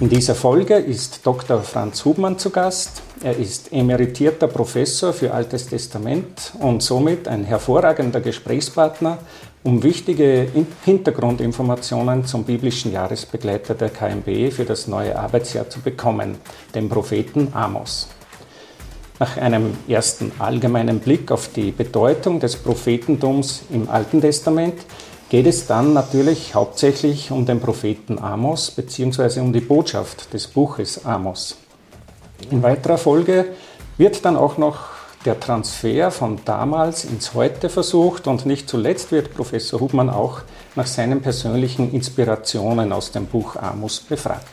In dieser Folge ist Dr. Franz Hubmann zu Gast. Er ist emeritierter Professor für Altes Testament und somit ein hervorragender Gesprächspartner, um wichtige Hintergrundinformationen zum biblischen Jahresbegleiter der KMB für das neue Arbeitsjahr zu bekommen, dem Propheten Amos. Nach einem ersten allgemeinen Blick auf die Bedeutung des Prophetentums im Alten Testament geht es dann natürlich hauptsächlich um den Propheten Amos bzw. um die Botschaft des Buches Amos. In weiterer Folge wird dann auch noch der Transfer von damals ins Heute versucht und nicht zuletzt wird Professor Hubmann auch nach seinen persönlichen Inspirationen aus dem Buch Amos befragt.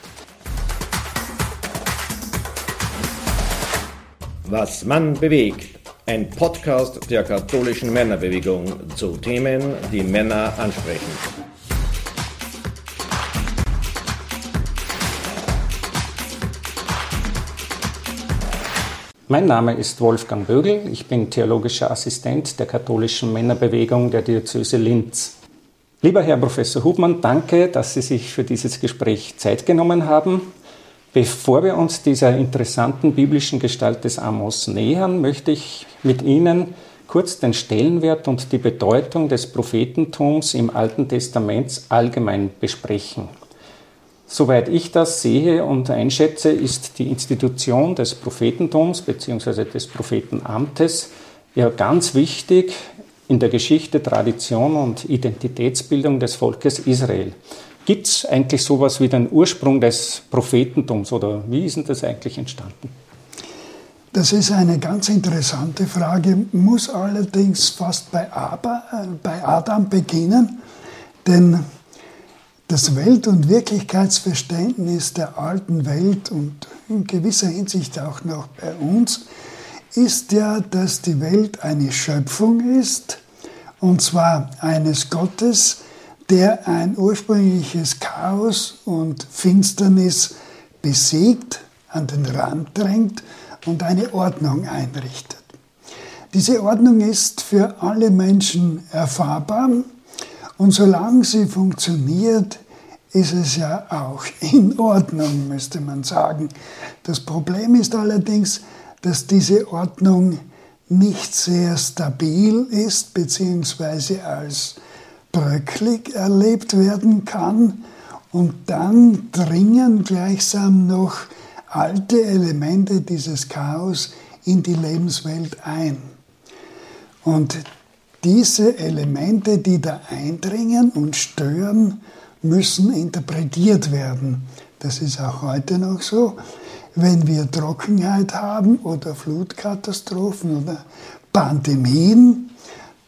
Was Mann bewegt ein Podcast der katholischen Männerbewegung zu Themen, die Männer ansprechen. Mein Name ist Wolfgang Bögel, ich bin theologischer Assistent der katholischen Männerbewegung der Diözese Linz. Lieber Herr Professor Hubmann, danke, dass Sie sich für dieses Gespräch Zeit genommen haben. Bevor wir uns dieser interessanten biblischen Gestalt des Amos nähern, möchte ich mit Ihnen kurz den Stellenwert und die Bedeutung des Prophetentums im Alten Testament allgemein besprechen. Soweit ich das sehe und einschätze, ist die Institution des Prophetentums bzw. des Prophetenamtes ja ganz wichtig in der Geschichte, Tradition und Identitätsbildung des Volkes Israel. Gibt es eigentlich sowas wie den Ursprung des Prophetentums oder wie ist denn das eigentlich entstanden? Das ist eine ganz interessante Frage, muss allerdings fast bei, Aber, äh, bei Adam beginnen, denn das Welt- und Wirklichkeitsverständnis der alten Welt und in gewisser Hinsicht auch noch bei uns ist ja, dass die Welt eine Schöpfung ist, und zwar eines Gottes, der ein ursprüngliches Chaos und Finsternis besiegt, an den Rand drängt und eine Ordnung einrichtet. Diese Ordnung ist für alle Menschen erfahrbar und solange sie funktioniert, ist es ja auch in Ordnung, müsste man sagen. Das Problem ist allerdings, dass diese Ordnung nicht sehr stabil ist, beziehungsweise als bröcklig erlebt werden kann und dann dringen gleichsam noch alte Elemente dieses Chaos in die Lebenswelt ein. Und diese Elemente, die da eindringen und stören, müssen interpretiert werden. Das ist auch heute noch so. Wenn wir Trockenheit haben oder Flutkatastrophen oder Pandemien,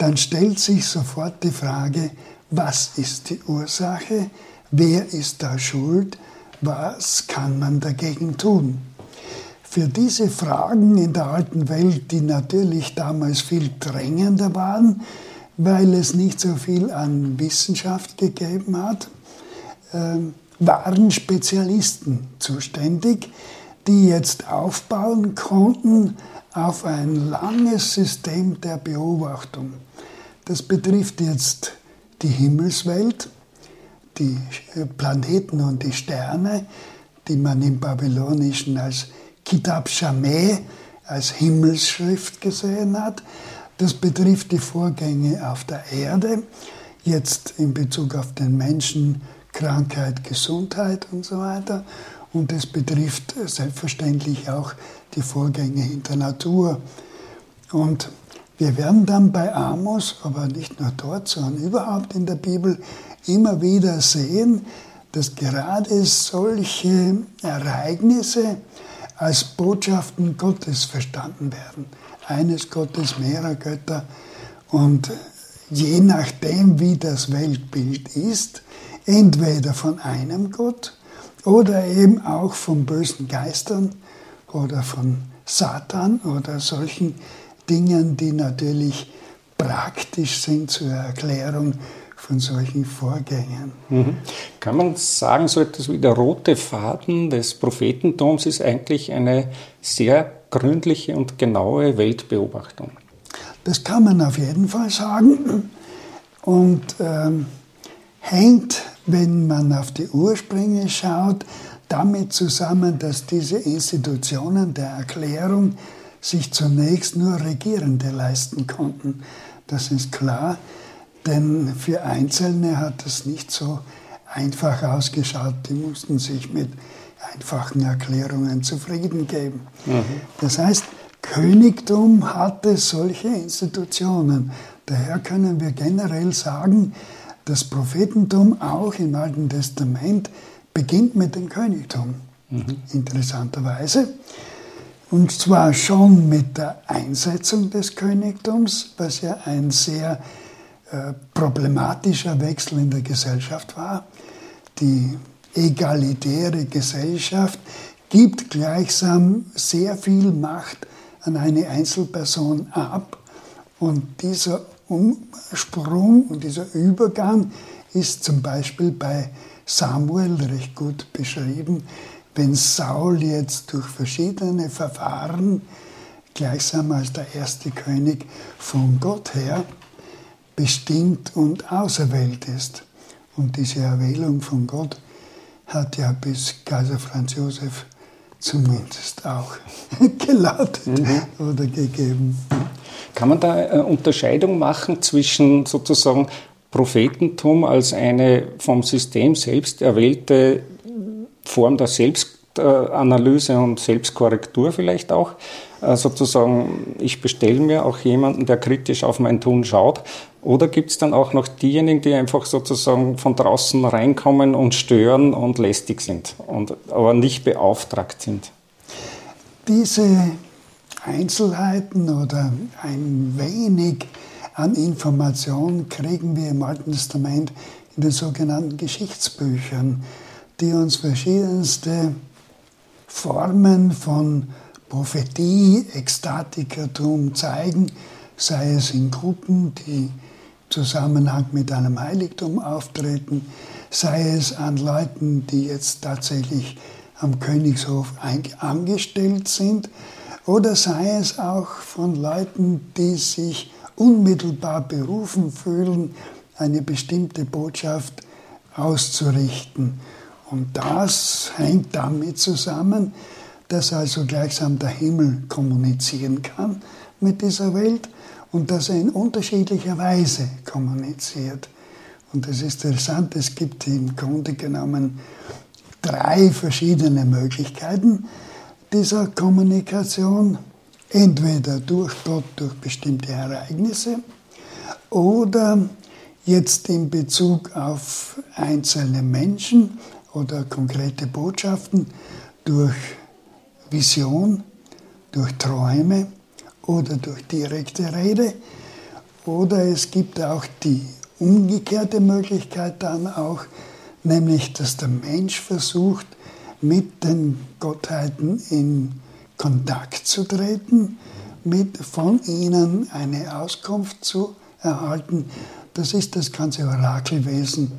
dann stellt sich sofort die Frage, was ist die Ursache, wer ist da schuld, was kann man dagegen tun. Für diese Fragen in der alten Welt, die natürlich damals viel drängender waren, weil es nicht so viel an Wissenschaft gegeben hat, ähm, waren Spezialisten zuständig, die jetzt aufbauen konnten auf ein langes System der Beobachtung. Das betrifft jetzt die Himmelswelt, die Planeten und die Sterne, die man im Babylonischen als Kitab Shameh, als Himmelsschrift gesehen hat. Das betrifft die Vorgänge auf der Erde, jetzt in Bezug auf den Menschen, Krankheit, Gesundheit und so weiter. Und es betrifft selbstverständlich auch die Vorgänge in der Natur. Und wir werden dann bei Amos, aber nicht nur dort, sondern überhaupt in der Bibel immer wieder sehen, dass gerade solche Ereignisse als Botschaften Gottes verstanden werden. Eines Gottes, mehrerer Götter. Und je nachdem, wie das Weltbild ist, entweder von einem Gott oder eben auch von bösen Geistern oder von Satan oder solchen Dingen, die natürlich praktisch sind zur Erklärung von solchen Vorgängen. Mhm. Kann man sagen, so etwas wie der rote Faden des Prophetentums ist eigentlich eine sehr gründliche und genaue Weltbeobachtung? Das kann man auf jeden Fall sagen und ähm, hängt, wenn man auf die Ursprünge schaut, damit zusammen, dass diese Institutionen der Erklärung sich zunächst nur Regierende leisten konnten. Das ist klar, denn für Einzelne hat es nicht so einfach ausgeschaut. Die mussten sich mit einfachen Erklärungen zufrieden geben. Mhm. Das heißt, Königtum hatte solche Institutionen. Daher können wir generell sagen, das Prophetentum auch im Alten Testament beginnt mit dem Königtum. Mhm. Interessanterweise. Und zwar schon mit der Einsetzung des Königtums, was ja ein sehr äh, problematischer Wechsel in der Gesellschaft war. Die egalitäre Gesellschaft gibt gleichsam sehr viel Macht an eine Einzelperson ab. Und dieser Umsprung und dieser Übergang ist zum Beispiel bei Samuel recht gut beschrieben, wenn Saul jetzt durch verschiedene Verfahren gleichsam als der erste König von Gott her bestimmt und auserwählt ist. Und diese Erwählung von Gott hat ja bis Kaiser Franz Josef zumindest auch gelautet mhm. oder gegeben. Kann man da eine Unterscheidung machen zwischen sozusagen Prophetentum als eine vom System selbst erwählte Form der Selbstanalyse und Selbstkorrektur vielleicht auch. Äh, sozusagen, ich bestelle mir auch jemanden, der kritisch auf mein Tun schaut. Oder gibt es dann auch noch diejenigen, die einfach sozusagen von draußen reinkommen und stören und lästig sind, und, aber nicht beauftragt sind? Diese Einzelheiten oder ein wenig an Information kriegen wir im Alten Testament in den sogenannten Geschichtsbüchern, die uns verschiedenste Formen von Prophetie, Ekstatikertum zeigen, sei es in Gruppen, die im Zusammenhang mit einem Heiligtum auftreten, sei es an Leuten, die jetzt tatsächlich am Königshof angestellt sind, oder sei es auch von Leuten, die sich unmittelbar berufen fühlen, eine bestimmte Botschaft auszurichten. Und das hängt damit zusammen, dass also gleichsam der Himmel kommunizieren kann mit dieser Welt und dass er in unterschiedlicher Weise kommuniziert. Und das ist interessant, es gibt im Grunde genommen drei verschiedene Möglichkeiten dieser Kommunikation entweder durch Gott, durch bestimmte Ereignisse oder jetzt in Bezug auf einzelne Menschen oder konkrete Botschaften durch Vision, durch Träume oder durch direkte Rede. Oder es gibt auch die umgekehrte Möglichkeit dann auch, nämlich dass der Mensch versucht, mit den Gottheiten in Kontakt zu treten, mit von ihnen eine Auskunft zu erhalten. Das ist das ganze Orakelwesen,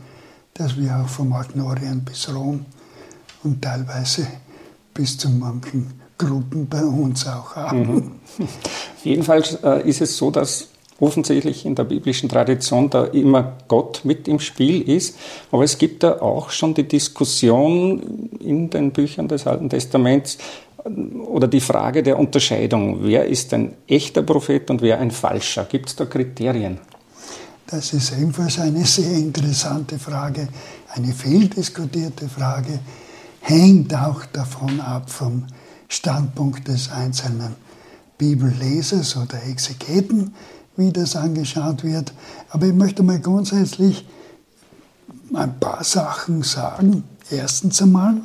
das wir auch vom alten Orient bis Rom und teilweise bis zu manchen Gruppen bei uns auch haben. Mhm. Jedenfalls äh, ist es so, dass offensichtlich in der biblischen Tradition da immer Gott mit im Spiel ist. Aber es gibt da auch schon die Diskussion in den Büchern des Alten Testaments, oder die Frage der Unterscheidung, wer ist ein echter Prophet und wer ein falscher? Gibt es da Kriterien? Das ist ebenfalls eine sehr interessante Frage, eine vieldiskutierte Frage, hängt auch davon ab vom Standpunkt des einzelnen Bibellesers oder Exegeten, wie das angeschaut wird. Aber ich möchte mal grundsätzlich ein paar Sachen sagen. Erstens einmal,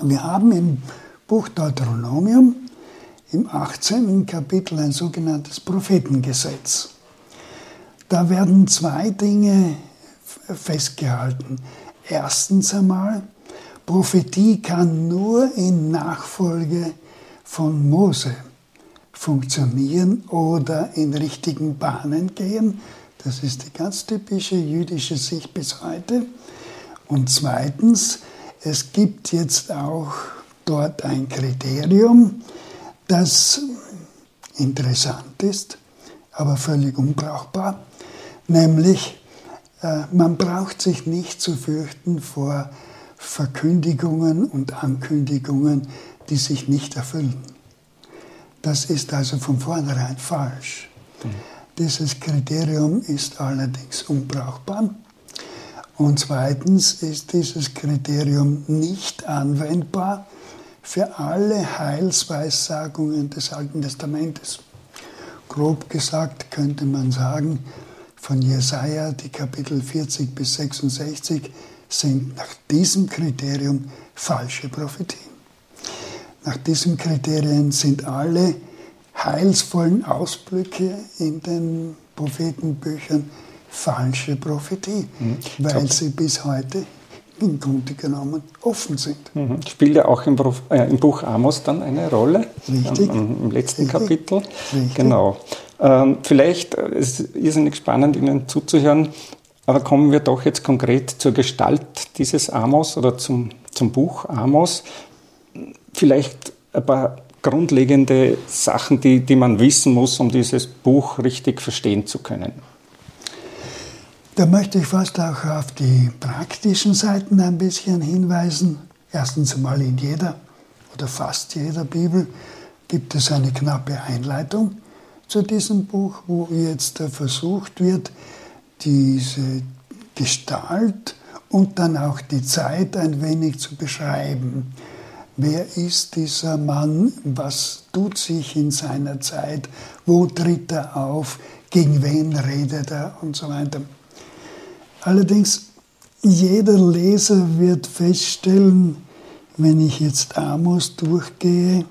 wir haben im Buch Deuteronomium im 18. Kapitel ein sogenanntes Prophetengesetz. Da werden zwei Dinge festgehalten. Erstens einmal, Prophetie kann nur in Nachfolge von Mose funktionieren oder in richtigen Bahnen gehen. Das ist die ganz typische jüdische Sicht bis heute. Und zweitens, es gibt jetzt auch dort ein Kriterium, das interessant ist, aber völlig unbrauchbar, nämlich äh, man braucht sich nicht zu fürchten vor Verkündigungen und Ankündigungen, die sich nicht erfüllen. Das ist also von vornherein falsch. Mhm. Dieses Kriterium ist allerdings unbrauchbar. Und zweitens ist dieses Kriterium nicht anwendbar für alle Heilsweissagungen des Alten Testamentes. Grob gesagt könnte man sagen, von Jesaja, die Kapitel 40 bis 66, sind nach diesem Kriterium falsche Prophetien. Nach diesen Kriterien sind alle heilsvollen Ausblicke in den Prophetenbüchern falsche Prophetie, mhm. weil sie bis heute im Grunde genommen offen sind. Mhm. Spielt ja auch im, äh, im, Buch Amos dann eine Rolle. Richtig. Ähm, Im letzten Richtig. Kapitel. Richtig. Genau. Ähm, vielleicht äh, ist es irrsinnig spannend, Ihnen zuzuhören, aber kommen wir doch jetzt konkret zur Gestalt dieses Amos oder zum, zum Buch Amos. Vielleicht ein paar grundlegende Sachen, die, die man wissen muss, um dieses Buch richtig verstehen zu können. Da möchte ich fast auch auf die praktischen Seiten ein bisschen hinweisen. Erstens einmal in jeder oder fast jeder Bibel gibt es eine knappe Einleitung zu diesem Buch, wo jetzt versucht wird, diese Gestalt und dann auch die Zeit ein wenig zu beschreiben. Wer ist dieser Mann? Was tut sich in seiner Zeit? Wo tritt er auf? Gegen wen redet er? Und so weiter. Allerdings, jeder Leser wird feststellen, wenn ich jetzt Amos durchgehe,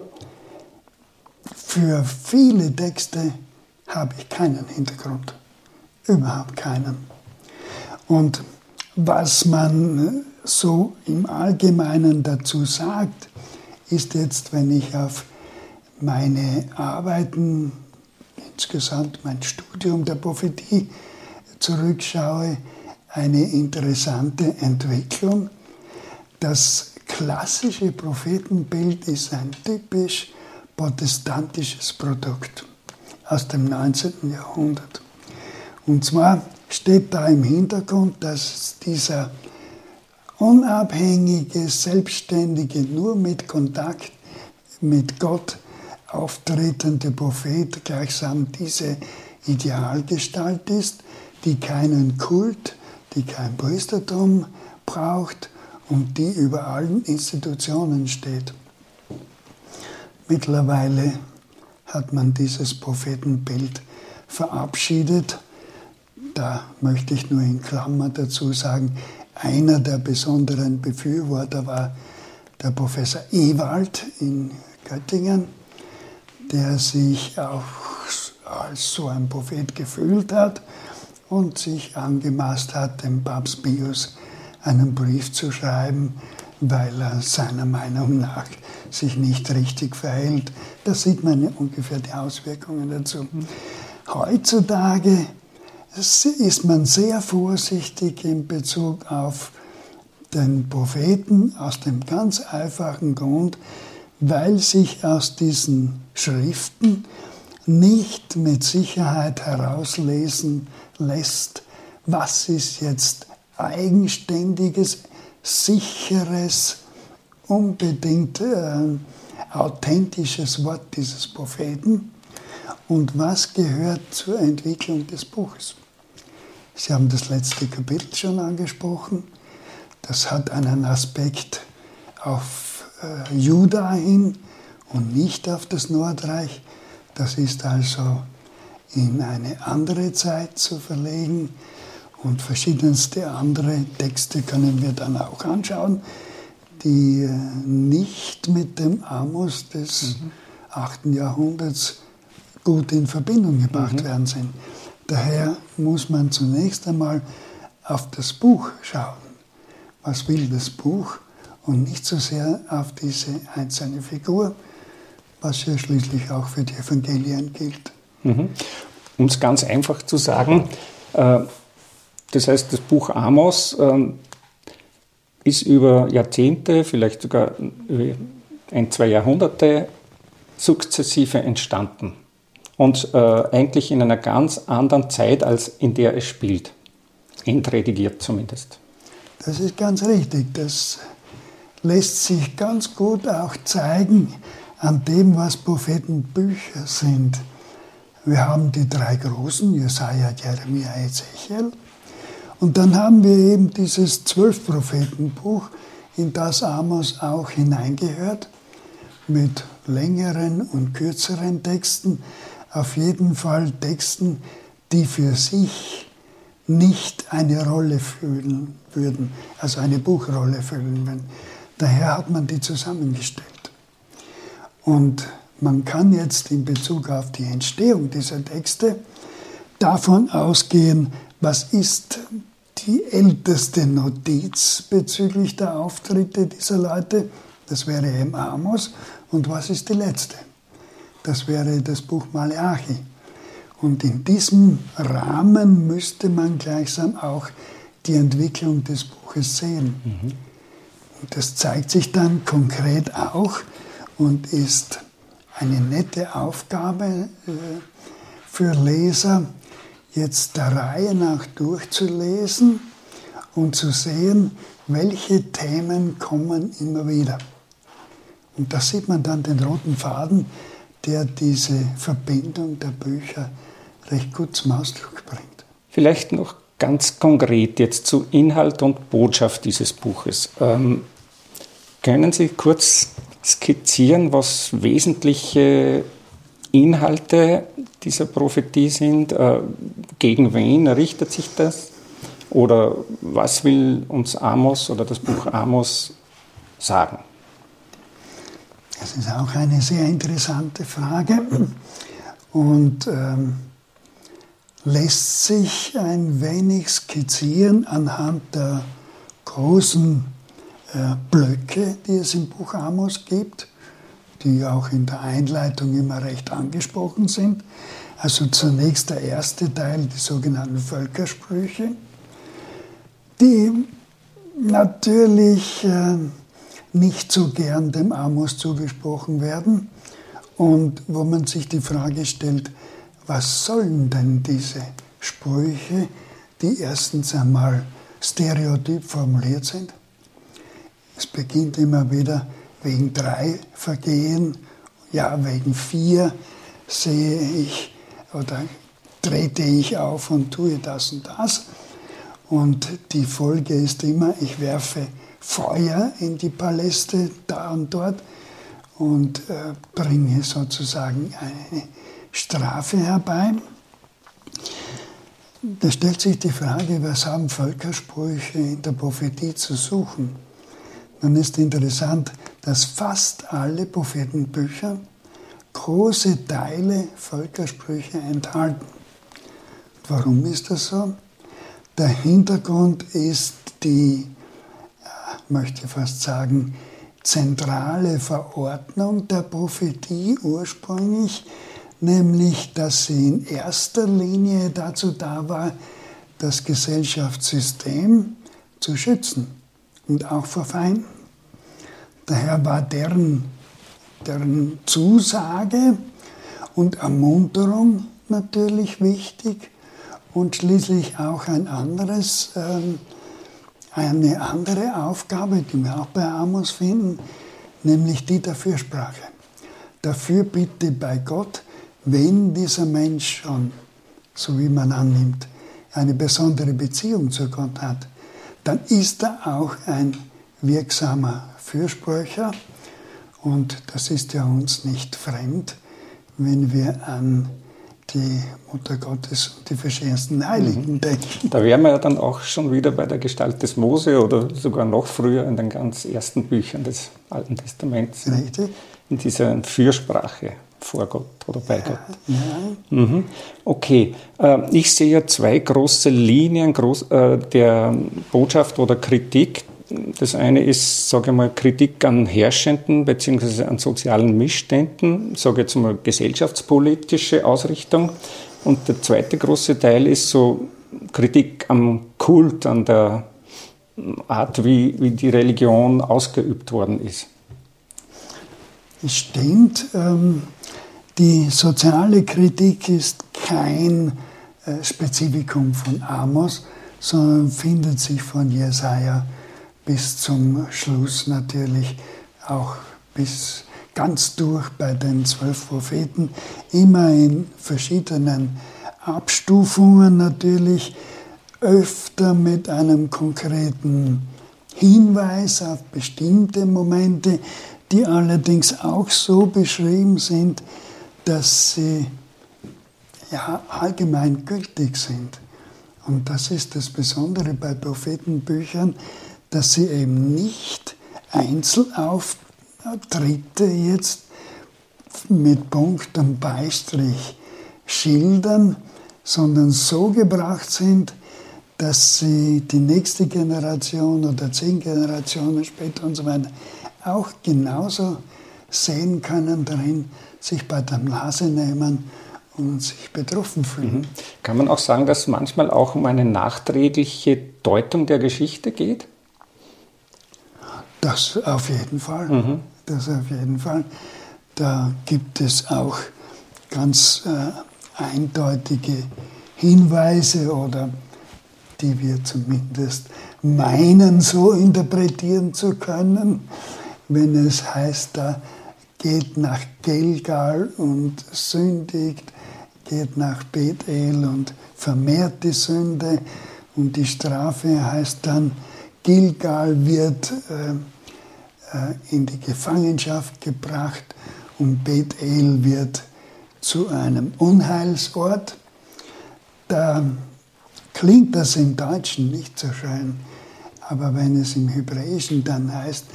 für viele Texte habe ich keinen Hintergrund. Überhaupt keinen. Und was man so im Allgemeinen dazu sagt, ist jetzt, wenn ich auf meine Arbeiten, insgesamt mein Studium der Prophetie zurückschaue, eine interessante Entwicklung. Das klassische Prophetenbild ist ein typisch protestantisches Produkt aus dem 19. Jahrhundert. Und zwar steht da im Hintergrund, dass dieser unabhängige, selbstständige, nur mit Kontakt mit Gott auftretende Prophet gleichsam diese Idealgestalt ist, die keinen Kult, die kein Priestertum braucht und die über allen Institutionen steht. Mittlerweile hat man dieses Prophetenbild verabschiedet. Da möchte ich nur in Klammer dazu sagen, einer der besonderen Befürworter war der Professor Ewald in Göttingen, der sich auch als so ein Prophet gefühlt hat und sich angemaßt hat, dem Papst Pius einen Brief zu schreiben, weil er seiner Meinung nach sich nicht richtig verhält. Da sieht man ungefähr die Auswirkungen dazu. Heutzutage ist man sehr vorsichtig in Bezug auf den Propheten aus dem ganz einfachen Grund, weil sich aus diesen Schriften nicht mit Sicherheit herauslesen lässt, was ist jetzt eigenständiges, sicheres, unbedingt äh, authentisches Wort dieses Propheten und was gehört zur Entwicklung des Buches. Sie haben das letzte Kapitel schon angesprochen. Das hat einen Aspekt auf äh, Juda hin und nicht auf das Nordreich. Das ist also in eine andere Zeit zu verlegen. Und verschiedenste andere Texte können wir dann auch anschauen, die äh, nicht mit dem Amos des mhm. 8. Jahrhunderts gut in Verbindung gebracht mhm. werden sind. Daher muss man zunächst einmal auf das Buch schauen. Was will das Buch? Und nicht so sehr auf diese einzelne Figur, was ja schließlich auch für die Evangelien gilt. Mhm. Um es ganz einfach zu sagen, äh, das heißt, das Buch Amos äh, ist über Jahrzehnte, vielleicht sogar ein, zwei Jahrhunderte sukzessive entstanden und äh, eigentlich in einer ganz anderen Zeit, als in der es spielt. Entredigiert zumindest. Das ist ganz richtig. Das lässt sich ganz gut auch zeigen an dem, was Prophetenbücher sind. Wir haben die drei großen, Jesaja, Jeremia, Ezechiel. Und dann haben wir eben dieses Zwölf-Prophetenbuch, in das Amos auch hineingehört, mit längeren und kürzeren Texten, auf jeden Fall Texten, die für sich nicht eine Rolle füllen würden, also eine Buchrolle füllen würden. Daher hat man die zusammengestellt. Und man kann jetzt in Bezug auf die Entstehung dieser Texte davon ausgehen, was ist die älteste Notiz bezüglich der Auftritte dieser Leute, das wäre eben Amos, und was ist die letzte? Das wäre das Buch Maleachi. Und in diesem Rahmen müsste man gleichsam auch die Entwicklung des Buches sehen. Mhm. Und das zeigt sich dann konkret auch und ist eine nette Aufgabe äh, für Leser, jetzt der Reihe nach durchzulesen und zu sehen, welche Themen kommen immer wieder. Und da sieht man dann den roten Faden, der diese Verbindung der Bücher recht gut zum Ausdruck bringt. Vielleicht noch ganz konkret jetzt zu Inhalt und Botschaft dieses Buches. Ähm, können Sie kurz skizzieren, was wesentliche Inhalte dieser Prophetie sind? Äh, gegen wen richtet sich das? Oder was will uns Amos oder das Buch Amos sagen? Das ist auch eine sehr interessante Frage und ähm, lässt sich ein wenig skizzieren anhand der großen äh, Blöcke, die es im Buch Amos gibt, die auch in der Einleitung immer recht angesprochen sind. Also zunächst der erste Teil, die sogenannten Völkersprüche, die natürlich äh, nicht so gern dem Amos zugesprochen werden und wo man sich die Frage stellt, was sollen denn diese Sprüche, die erstens einmal stereotyp formuliert sind? Es beginnt immer wieder wegen drei Vergehen, ja, wegen vier sehe ich oder trete ich auf und tue das und das. Und die Folge ist immer, ich werfe Feuer in die Paläste da und dort und äh, bringe sozusagen eine Strafe herbei. Da stellt sich die Frage, was haben Völkersprüche in der Prophetie zu suchen? Dann ist interessant, dass fast alle Prophetenbücher große Teile Völkersprüche enthalten. Warum ist das so? Der Hintergrund ist die, möchte fast sagen, zentrale Verordnung der Prophetie ursprünglich, nämlich dass sie in erster Linie dazu da war, das Gesellschaftssystem zu schützen und auch vor Feinden. Daher war deren, deren Zusage und Ermunterung natürlich wichtig und schließlich auch ein anderes, ähm, eine andere Aufgabe, die wir auch bei Amos finden, nämlich die der Fürsprache. Dafür bitte bei Gott, wenn dieser Mensch schon, so wie man annimmt, eine besondere Beziehung zu Gott hat, dann ist er auch ein wirksamer Fürsprecher. Und das ist ja uns nicht fremd, wenn wir an die Mutter Gottes und die verschiedensten Heiligen mhm. denken. Da wären wir ja dann auch schon wieder bei der Gestalt des Mose oder sogar noch früher in den ganz ersten Büchern des Alten Testaments. Richtig. In dieser Fürsprache vor Gott oder bei ja, Gott. Ja. Mhm. Okay, äh, ich sehe ja zwei große Linien äh, der Botschaft oder Kritik. Das eine ist, sage ich mal, Kritik an Herrschenden bzw. an sozialen Missständen, sage jetzt mal gesellschaftspolitische Ausrichtung. Und der zweite große Teil ist so Kritik am Kult, an der Art, wie, wie die Religion ausgeübt worden ist. Es stimmt. Ähm, die soziale Kritik ist kein äh, Spezifikum von Amos, sondern findet sich von Jesaja bis zum Schluss natürlich auch bis ganz durch bei den zwölf Propheten, immer in verschiedenen Abstufungen natürlich, öfter mit einem konkreten Hinweis auf bestimmte Momente, die allerdings auch so beschrieben sind, dass sie ja, allgemein gültig sind. Und das ist das Besondere bei Prophetenbüchern, dass sie eben nicht Einzelauftritte jetzt mit Punkt und Beistrich schildern, sondern so gebracht sind, dass sie die nächste Generation oder zehn Generationen später und so weiter auch genauso sehen können darin, sich bei der Nase nehmen und sich betroffen fühlen. Mhm. Kann man auch sagen, dass es manchmal auch um eine nachträgliche Deutung der Geschichte geht? Das auf jeden Fall. Mhm. Das auf jeden Fall. Da gibt es auch ganz äh, eindeutige Hinweise oder die wir zumindest meinen, so interpretieren zu können, wenn es heißt, da geht nach Gelgal und sündigt, geht nach Bethel und vermehrt die Sünde und die Strafe heißt dann, Gilgal wird äh, in die Gefangenschaft gebracht und Bethel wird zu einem Unheilsort. Da klingt das im Deutschen nicht so schön, aber wenn es im Hebräischen dann heißt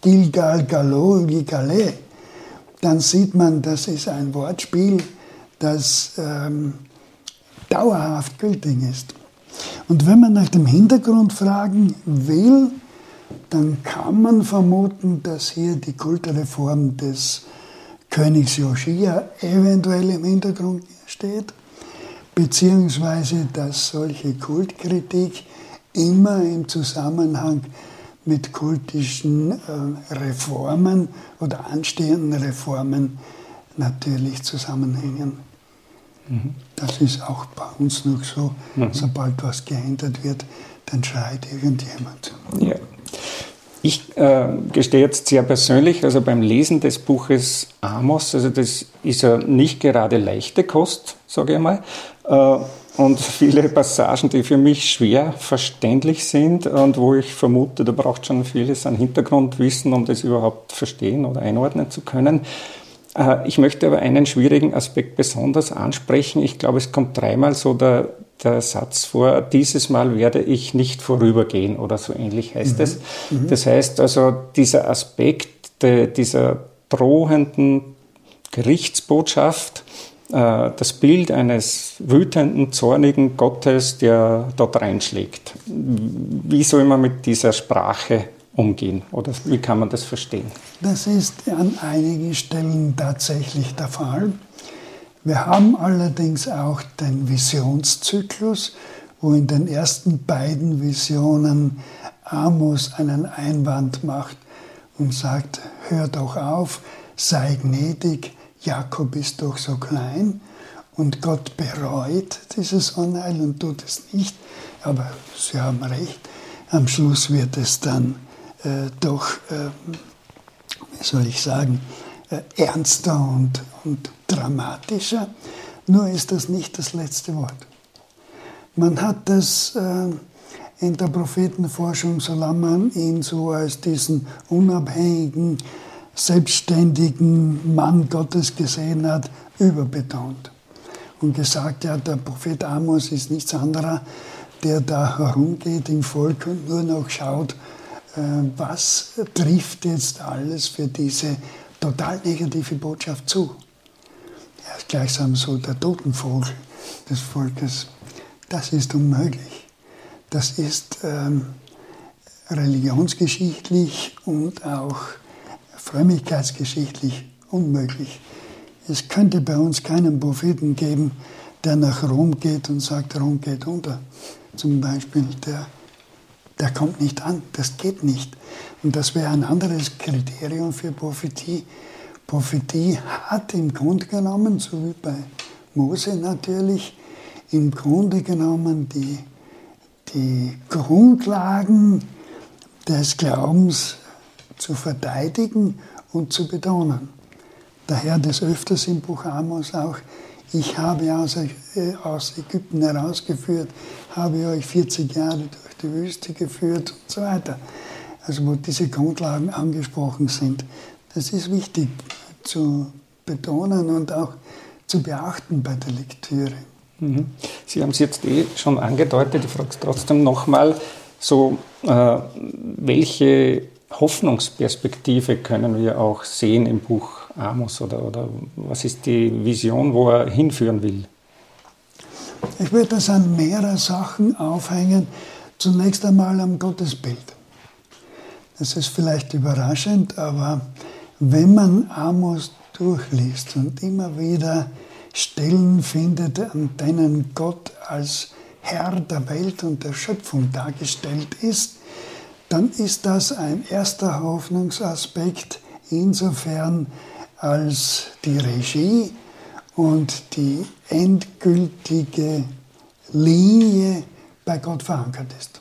Gilgal Galo Gigale, dann sieht man, das ist ein Wortspiel, das ähm, dauerhaft gültig ist. Und wenn man nach dem Hintergrund fragen will, dann kann man vermuten, dass hier die Kultreform des Königs Joschia eventuell im Hintergrund steht beziehungsweise dass solche Kultkritik immer im Zusammenhang mit kultischen äh, Reformen oder anstehenden Reformen natürlich zusammenhängen. Mhm. Das ist auch bei uns noch so, mhm. sobald was geändert wird, dann schreit irgendjemand. Ja. Ich äh, gestehe jetzt sehr persönlich, also beim Lesen des Buches Amos, also das ist ja nicht gerade leichte Kost, sage ich mal, äh, und viele Passagen, die für mich schwer verständlich sind und wo ich vermute, da braucht schon vieles an Hintergrundwissen, um das überhaupt verstehen oder einordnen zu können. Äh, ich möchte aber einen schwierigen Aspekt besonders ansprechen. Ich glaube, es kommt dreimal so der, der Satz vor, dieses Mal werde ich nicht vorübergehen oder so ähnlich heißt mhm. es. Mhm. Das heißt also, dieser Aspekt de, dieser drohenden Gerichtsbotschaft, äh, das Bild eines wütenden, zornigen Gottes, der dort reinschlägt. Wie soll man mit dieser Sprache umgehen oder wie kann man das verstehen? Das ist an einigen Stellen tatsächlich der Fall. Wir haben allerdings auch den Visionszyklus, wo in den ersten beiden Visionen Amos einen Einwand macht und sagt, hör doch auf, sei gnädig, Jakob ist doch so klein und Gott bereut dieses Unheil und tut es nicht. Aber Sie haben recht, am Schluss wird es dann äh, doch, äh, wie soll ich sagen, äh, ernster und, und dramatischer. Nur ist das nicht das letzte Wort. Man hat das äh, in der Prophetenforschung, solange man ihn so als diesen unabhängigen, selbstständigen Mann Gottes gesehen hat, überbetont. Und gesagt, ja, der Prophet Amos ist nichts anderer, der da herumgeht im Volk und nur noch schaut, äh, was trifft jetzt alles für diese total negative Botschaft zu. Gleichsam so der Totenvogel des Volkes. Das ist unmöglich. Das ist ähm, religionsgeschichtlich und auch frömmigkeitsgeschichtlich unmöglich. Es könnte bei uns keinen Propheten geben, der nach Rom geht und sagt, Rom geht unter. Zum Beispiel, der, der kommt nicht an, das geht nicht. Und das wäre ein anderes Kriterium für Prophetie. Prophetie hat im Grunde genommen, so wie bei Mose natürlich, im Grunde genommen die, die Grundlagen des Glaubens zu verteidigen und zu betonen. Daher des Öfters im Buch Amos auch, ich habe aus, äh, aus Ägypten herausgeführt, habe euch 40 Jahre durch die Wüste geführt und so weiter. Also wo diese Grundlagen angesprochen sind. Das ist wichtig zu betonen und auch zu beachten bei der Lektüre. Mhm. Sie haben es jetzt eh schon angedeutet, ich frage es trotzdem nochmal, so äh, welche Hoffnungsperspektive können wir auch sehen im Buch Amos oder, oder was ist die Vision, wo er hinführen will? Ich würde das an mehrere Sachen aufhängen. Zunächst einmal am Gottesbild. Das ist vielleicht überraschend, aber wenn man Amos durchliest und immer wieder Stellen findet, an denen Gott als Herr der Welt und der Schöpfung dargestellt ist, dann ist das ein erster Hoffnungsaspekt insofern, als die Regie und die endgültige Linie bei Gott verankert ist.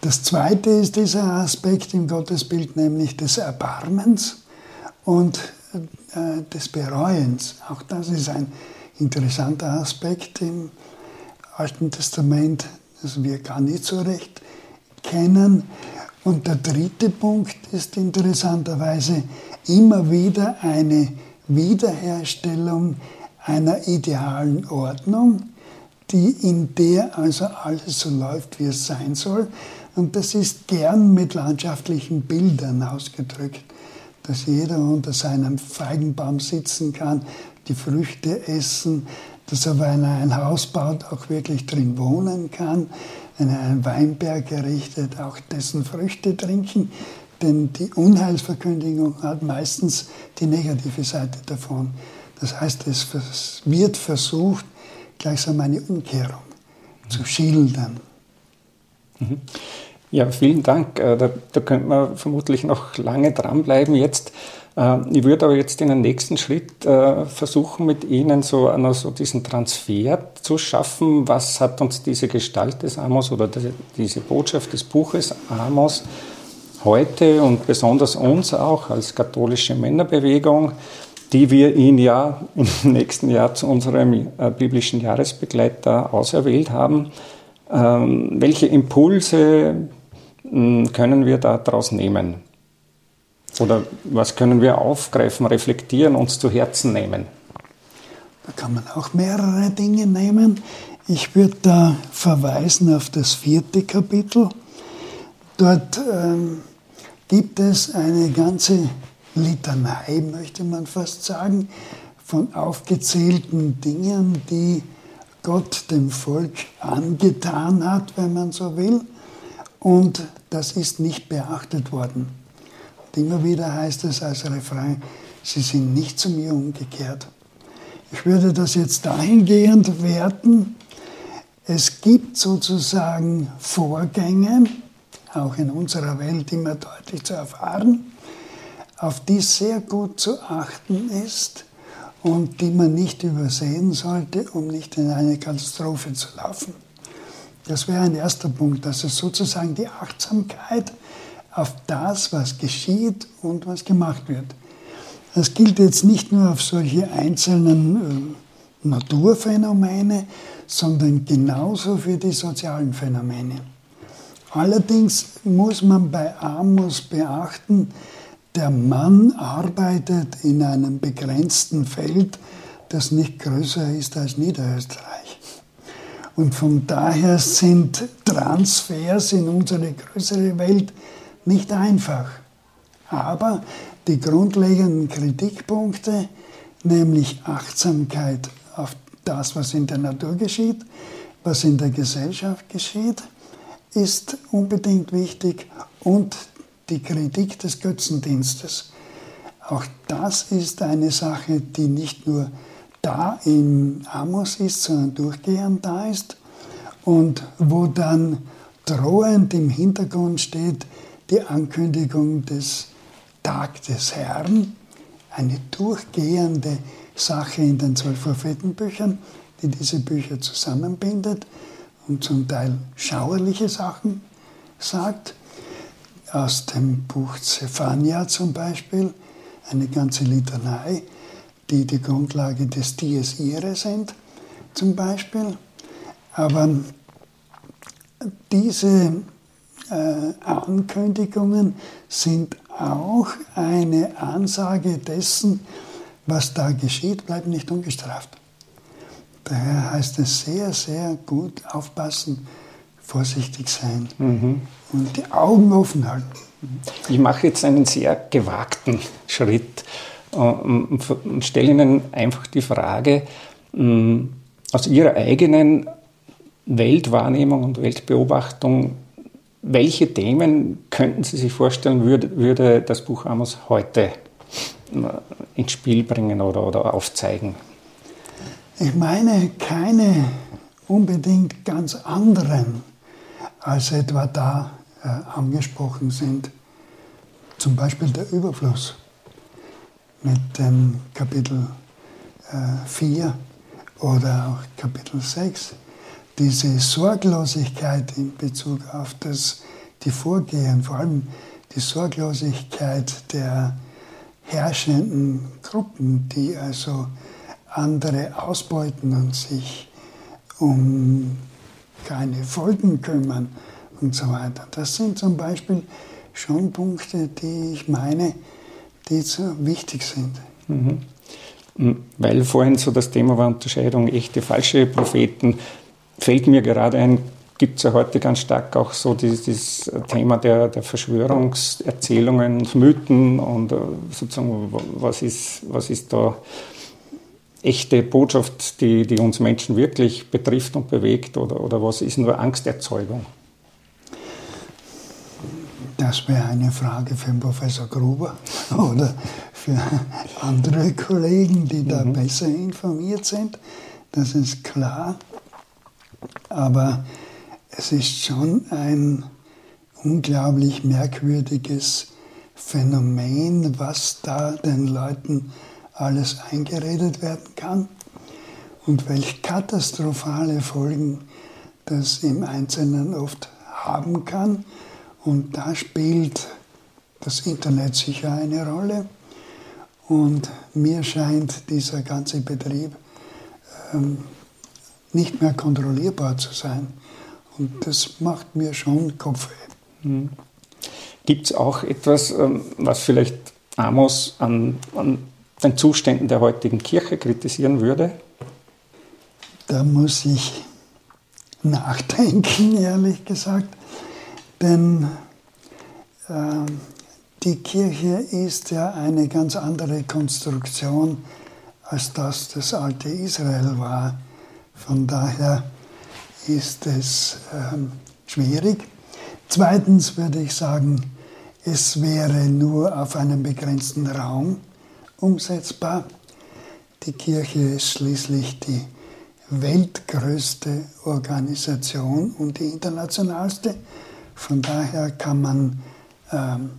Das zweite ist dieser Aspekt im Gottesbild, nämlich des Erbarmens und äh, des Bereuens. Auch das ist ein interessanter Aspekt im Alten Testament, das wir gar nicht so recht kennen. Und der dritte Punkt ist interessanterweise immer wieder eine Wiederherstellung einer idealen Ordnung, die in der also alles so läuft, wie es sein soll. Und das ist gern mit landschaftlichen Bildern ausgedrückt, dass jeder unter seinem Feigenbaum sitzen kann, die Früchte essen, dass er, wenn er ein Haus baut, auch wirklich drin wohnen kann, wenn er einen Weinberg errichtet, auch dessen Früchte trinken. Denn die Unheilsverkündigung hat meistens die negative Seite davon. Das heißt, es wird versucht, gleichsam eine Umkehrung zu schildern. Mhm. Ja, vielen Dank. Äh, da, da könnte man vermutlich noch lange dranbleiben jetzt. Äh, ich würde aber jetzt in den nächsten Schritt äh, versuchen, mit Ihnen so, einen, so diesen Transfer zu schaffen. Was hat uns diese Gestalt des Amos oder diese Botschaft des Buches Amos heute und besonders uns auch als katholische Männerbewegung, die wir ihn ja im nächsten Jahr zu unserem biblischen Jahresbegleiter auserwählt haben. Ähm, welche Impulse können wir daraus nehmen? Oder was können wir aufgreifen, reflektieren, uns zu Herzen nehmen? Da kann man auch mehrere Dinge nehmen. Ich würde da verweisen auf das vierte Kapitel. Dort ähm, gibt es eine ganze Litanei, möchte man fast sagen, von aufgezählten Dingen, die Gott dem Volk angetan hat, wenn man so will. Und das ist nicht beachtet worden. Und immer wieder heißt es als Refrain, sie sind nicht zu mir umgekehrt. Ich würde das jetzt dahingehend werten, es gibt sozusagen Vorgänge, auch in unserer Welt immer deutlich zu erfahren, auf die sehr gut zu achten ist und die man nicht übersehen sollte, um nicht in eine Katastrophe zu laufen. Das wäre ein erster Punkt, also sozusagen die Achtsamkeit auf das, was geschieht und was gemacht wird. Das gilt jetzt nicht nur auf solche einzelnen äh, Naturphänomene, sondern genauso für die sozialen Phänomene. Allerdings muss man bei Amos beachten, der Mann arbeitet in einem begrenzten Feld, das nicht größer ist als Niederösterreich. Und von daher sind Transfers in unsere größere Welt nicht einfach. Aber die grundlegenden Kritikpunkte, nämlich Achtsamkeit auf das, was in der Natur geschieht, was in der Gesellschaft geschieht, ist unbedingt wichtig und die Kritik des Götzendienstes. Auch das ist eine Sache, die nicht nur da in Amos ist, sondern durchgehend da ist und wo dann drohend im Hintergrund steht die Ankündigung des Tag des Herrn, eine durchgehende Sache in den zwölf Prophetenbüchern, die diese Bücher zusammenbindet und zum Teil schauerliche Sachen sagt. aus dem Buch Zephania zum Beispiel, eine ganze Litanei, die die Grundlage des Dies Irae sind, zum Beispiel. Aber diese äh, Ankündigungen sind auch eine Ansage dessen, was da geschieht, bleibt nicht ungestraft. Daher heißt es sehr, sehr gut aufpassen, vorsichtig sein mhm. und die Augen offen halten. Ich mache jetzt einen sehr gewagten Schritt und stelle Ihnen einfach die Frage, aus Ihrer eigenen Weltwahrnehmung und Weltbeobachtung, welche Themen könnten Sie sich vorstellen, würde, würde das Buch Amos heute äh, ins Spiel bringen oder, oder aufzeigen? Ich meine keine unbedingt ganz anderen, als etwa da äh, angesprochen sind. Zum Beispiel der Überfluss mit dem Kapitel äh, 4 oder auch Kapitel 6. Diese Sorglosigkeit in Bezug auf das, die Vorgehen, vor allem die Sorglosigkeit der herrschenden Gruppen, die also andere ausbeuten und sich um keine Folgen kümmern und so weiter. Das sind zum Beispiel schon Punkte, die ich meine, die so wichtig sind. Mhm. Weil vorhin so das Thema war Unterscheidung echte, falsche Propheten, fällt mir gerade ein, gibt es ja heute ganz stark auch so dieses, Thema der, der Verschwörungserzählungen und Mythen und äh, sozusagen, was ist, was ist da echte Botschaft, die, die uns Menschen wirklich betrifft und bewegt oder, oder was ist nur Angsterzeugung? Das wäre eine Frage für den Professor Gruber oder für andere Kollegen, die da mhm. besser informiert sind. Das ist klar. Aber es ist schon ein unglaublich merkwürdiges Phänomen, was da den Leuten alles eingeredet werden kann und welche katastrophale Folgen das im Einzelnen oft haben kann. Und da spielt das Internet sicher eine Rolle. Und mir scheint dieser ganze Betrieb ähm, nicht mehr kontrollierbar zu sein. Und das macht mir schon Kopfweh. Hm. Gibt es auch etwas, ähm, was vielleicht Amos an, an den Zuständen der heutigen Kirche kritisieren würde? Da muss ich nachdenken, ehrlich gesagt. Denn äh, die Kirche ist ja eine ganz andere Konstruktion, als das das alte Israel war. Von daher ist es äh, schwierig. Zweitens würde ich sagen, es wäre nur auf einem begrenzten Raum umsetzbar. Die Kirche ist schließlich die weltgrößte Organisation und die internationalste. Von daher kann man ähm,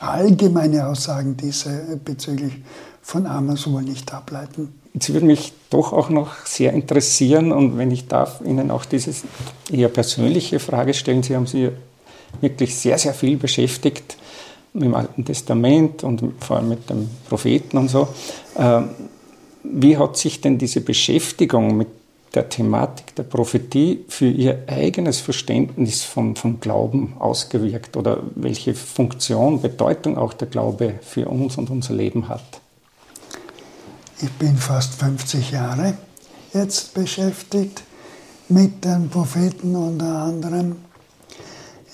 allgemeine Aussagen diesbezüglich von Amos wohl nicht ableiten. Jetzt würde mich doch auch noch sehr interessieren und wenn ich darf, Ihnen auch diese eher persönliche Frage stellen. Sie haben sich wirklich sehr, sehr viel beschäftigt im Alten Testament und vor allem mit dem Propheten und so. Ähm, wie hat sich denn diese Beschäftigung mit der Thematik der Prophetie für Ihr eigenes Verständnis von, von Glauben ausgewirkt oder welche Funktion, Bedeutung auch der Glaube für uns und unser Leben hat? Ich bin fast 50 Jahre jetzt beschäftigt mit den Propheten unter anderem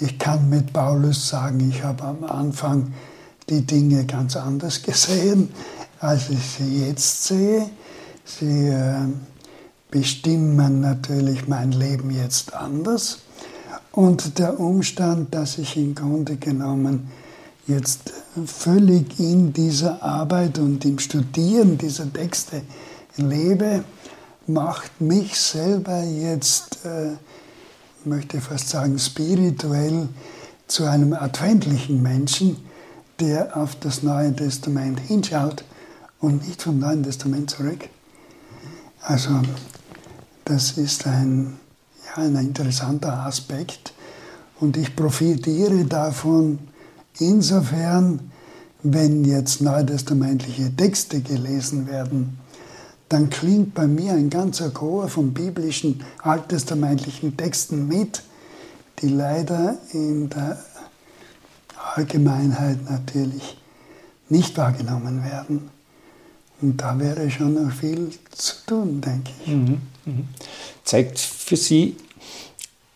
ich kann mit Paulus sagen, ich habe am Anfang die Dinge ganz anders gesehen, als ich sie jetzt sehe. Sie äh, bestimmen natürlich mein Leben jetzt anders. Und der Umstand, dass ich im Grunde genommen jetzt völlig in dieser Arbeit und im Studieren dieser Texte lebe, macht mich selber jetzt äh, möchte fast sagen, spirituell zu einem adventlichen Menschen, der auf das Neue Testament hinschaut und nicht vom Neuen Testament zurück. Also das ist ein, ja, ein interessanter Aspekt und ich profitiere davon Insofern, wenn jetzt neutestamentliche Texte gelesen werden, dann klingt bei mir ein ganzer Chor von biblischen, alttestamentlichen Texten mit, die leider in der Allgemeinheit natürlich nicht wahrgenommen werden. Und da wäre schon noch viel zu tun, denke ich. Mhm, mh. Zeigt für Sie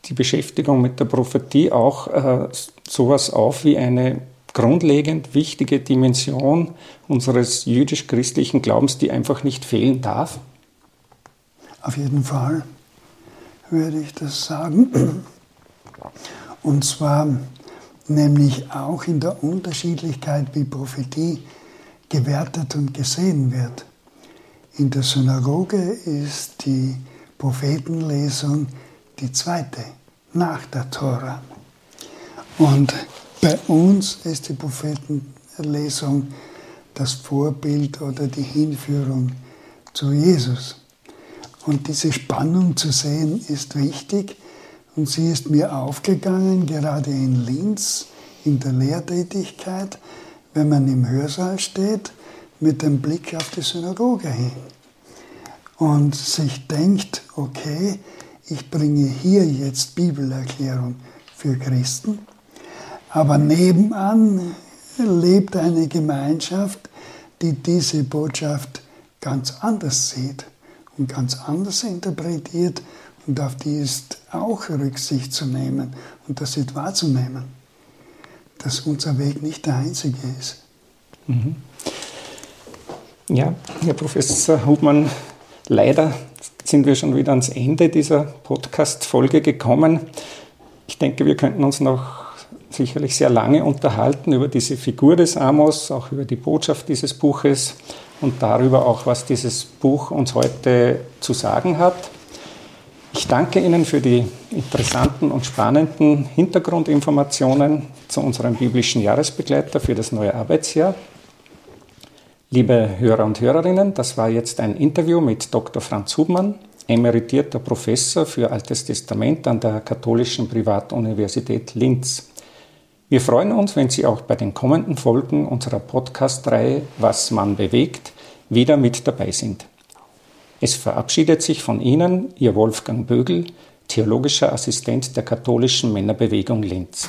die Beschäftigung mit der Prophetie auch äh, sowas auf wie eine grundlegend wichtige Dimension unseres jüdisch-christlichen Glaubens, die einfach nicht fehlen darf? Auf jeden Fall würde ich das sagen. Und zwar nämlich auch in der Unterschiedlichkeit, wie Prophetie gewertet und gesehen wird. In der Synagoge ist die Prophetenlesung die zweite nach der Tora. Und bei uns ist die Prophetenlesung das Vorbild oder die Hinführung zu Jesus. Und diese Spannung zu sehen ist wichtig und sie ist mir aufgegangen, gerade in Linz, in der Lehrtätigkeit, wenn man im Hörsaal steht, mit dem Blick auf die Synagoge hin und sich denkt, okay, ich bringe hier jetzt Bibelerklärung für Christen, aber nebenan lebt eine Gemeinschaft, die diese Botschaft ganz anders sieht und ganz anders interpretiert und auf die ist auch Rücksicht zu nehmen und das ist wahrzunehmen, dass unser Weg nicht der einzige ist. Mhm. Ja, Herr Professor Hubmann, leider sind wir schon wieder ans Ende dieser Podcast-Folge gekommen. Ich denke, wir könnten uns noch sicherlich sehr lange unterhalten über diese Figur des Amos, auch über die Botschaft dieses Buches und darüber auch, was dieses Buch uns heute zu sagen hat. Ich danke Ihnen für die interessanten und spannenden Hintergrundinformationen zu unserem biblischen Jahresbegleiter für das neue Arbeitsjahr. Liebe Hörer und Hörerinnen, das war jetzt ein Interview mit Dr. Franz Hubmann, emeritierter Professor für Altes Testament an der Katholischen Privatuniversität Linz. Wir freuen uns, wenn Sie auch bei den kommenden Folgen unserer Podcast-Reihe Was man bewegt wieder mit dabei sind. Es verabschiedet sich von Ihnen Ihr Wolfgang Bögel, theologischer Assistent der katholischen Männerbewegung Linz.